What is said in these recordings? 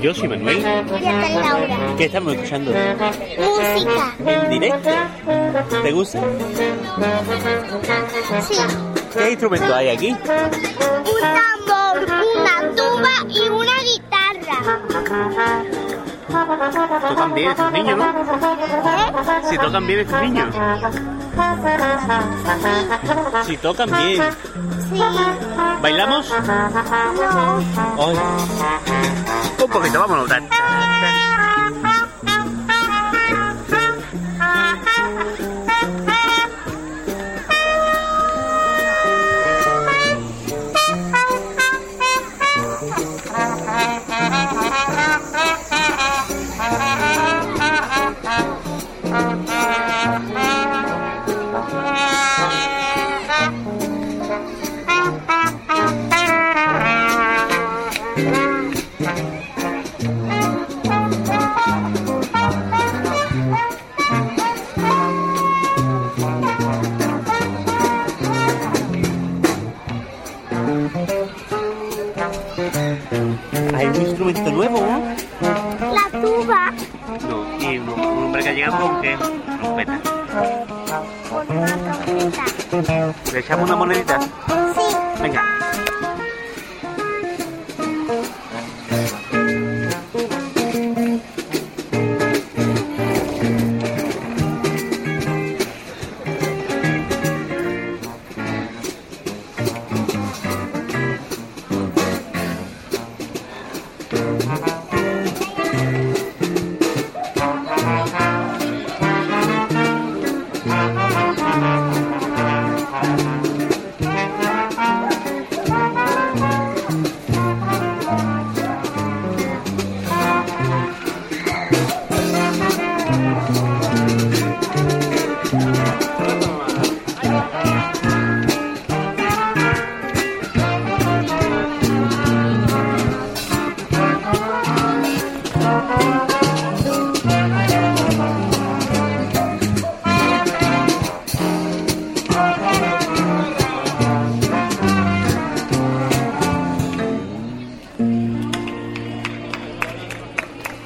Yo soy Manuel. Y esta es Laura. ¿Qué estamos escuchando? Música. ¿En directo? ¿Te gusta? Sí. ¿Qué instrumento hay aquí? Un tambor, una tuba y una guitarra. Tocan bien estos niños, ¿no? ¿Eh? Si tocan bien estos niños. Si tocan bien. Sí. ¿Bailamos? No. Ay. Un poquito, vamos Hay un instrumento nuevo, ¿no? La tuba No, y un, un hombre que ha llegado con qué? Trompeta. con una trompeta. ¿Le echamos una monedita? Sí. Venga.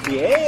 Bien.